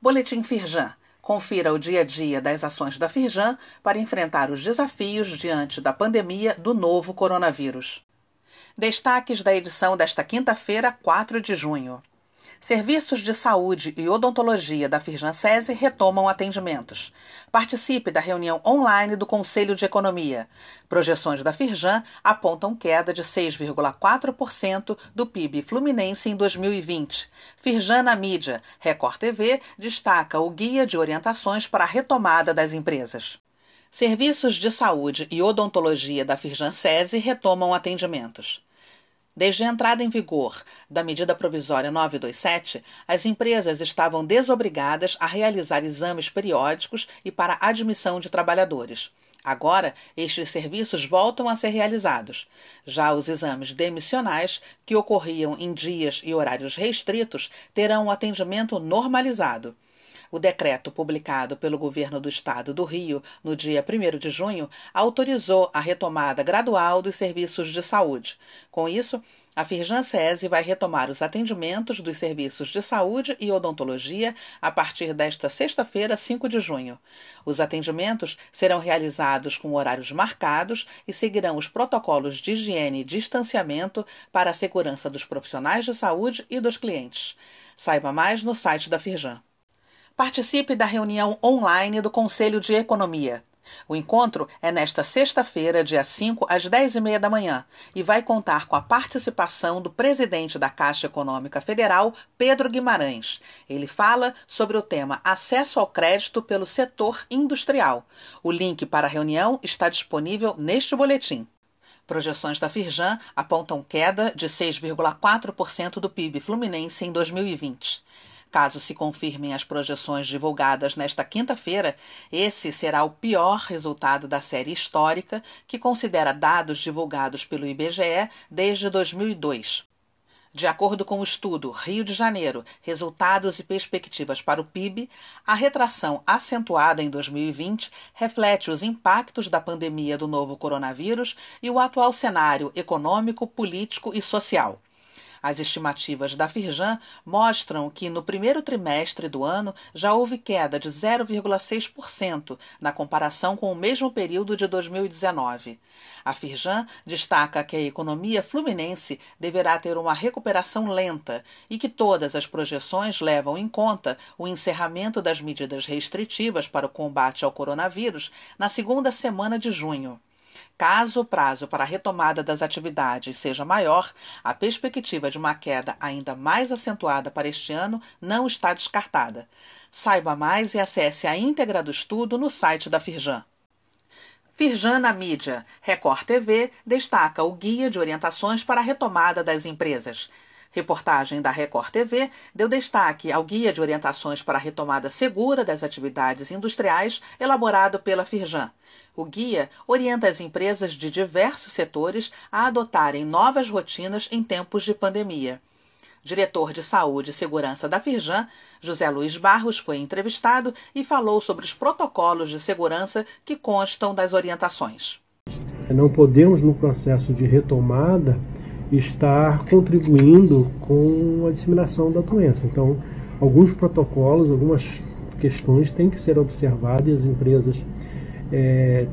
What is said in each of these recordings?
Boletim Firjan. Confira o dia a dia das ações da Firjan para enfrentar os desafios diante da pandemia do novo coronavírus. Destaques da edição desta quinta-feira, 4 de junho. Serviços de saúde e odontologia da Firjansese retomam atendimentos. Participe da reunião online do Conselho de Economia. Projeções da Firjan apontam queda de 6,4% do PIB fluminense em 2020. Firjan na mídia. Record TV destaca o guia de orientações para a retomada das empresas. Serviços de saúde e odontologia da Firjansese retomam atendimentos. Desde a entrada em vigor da medida provisória 927, as empresas estavam desobrigadas a realizar exames periódicos e para admissão de trabalhadores. Agora, estes serviços voltam a ser realizados. Já os exames demissionais, que ocorriam em dias e horários restritos, terão um atendimento normalizado. O decreto publicado pelo governo do estado do Rio no dia 1 de junho autorizou a retomada gradual dos serviços de saúde. Com isso, a Firjan SESI vai retomar os atendimentos dos serviços de saúde e odontologia a partir desta sexta-feira, 5 de junho. Os atendimentos serão realizados com horários marcados e seguirão os protocolos de higiene e distanciamento para a segurança dos profissionais de saúde e dos clientes. Saiba mais no site da Firjan. Participe da reunião online do Conselho de Economia. O encontro é nesta sexta-feira, dia 5, às 10h30 da manhã, e vai contar com a participação do presidente da Caixa Econômica Federal, Pedro Guimarães. Ele fala sobre o tema Acesso ao Crédito pelo Setor Industrial. O link para a reunião está disponível neste boletim. Projeções da Firjan apontam queda de 6,4% do PIB fluminense em 2020. Caso se confirmem as projeções divulgadas nesta quinta-feira, esse será o pior resultado da série histórica, que considera dados divulgados pelo IBGE desde 2002. De acordo com o estudo Rio de Janeiro, Resultados e Perspectivas para o PIB, a retração acentuada em 2020 reflete os impactos da pandemia do novo coronavírus e o atual cenário econômico, político e social. As estimativas da Firjan mostram que no primeiro trimestre do ano já houve queda de 0,6% na comparação com o mesmo período de 2019. A Firjan destaca que a economia fluminense deverá ter uma recuperação lenta e que todas as projeções levam em conta o encerramento das medidas restritivas para o combate ao coronavírus na segunda semana de junho. Caso o prazo para a retomada das atividades seja maior, a perspectiva de uma queda ainda mais acentuada para este ano não está descartada. Saiba mais e acesse a íntegra do estudo no site da Firjan. Firjan na mídia. Record TV destaca o guia de orientações para a retomada das empresas. Reportagem da Record TV deu destaque ao Guia de Orientações para a Retomada Segura das Atividades Industriais, elaborado pela Firjan. O guia orienta as empresas de diversos setores a adotarem novas rotinas em tempos de pandemia. Diretor de Saúde e Segurança da Firjan, José Luiz Barros, foi entrevistado e falou sobre os protocolos de segurança que constam das orientações. Não podemos, no processo de retomada, estar contribuindo com a disseminação da doença. Então, alguns protocolos, algumas questões têm que ser observadas e as empresas é,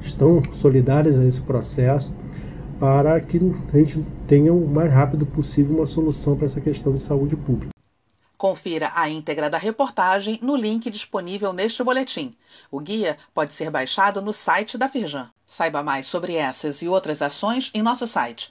estão solidárias a esse processo para que a gente tenha o mais rápido possível uma solução para essa questão de saúde pública. Confira a íntegra da reportagem no link disponível neste boletim. O guia pode ser baixado no site da Firjan. Saiba mais sobre essas e outras ações em nosso site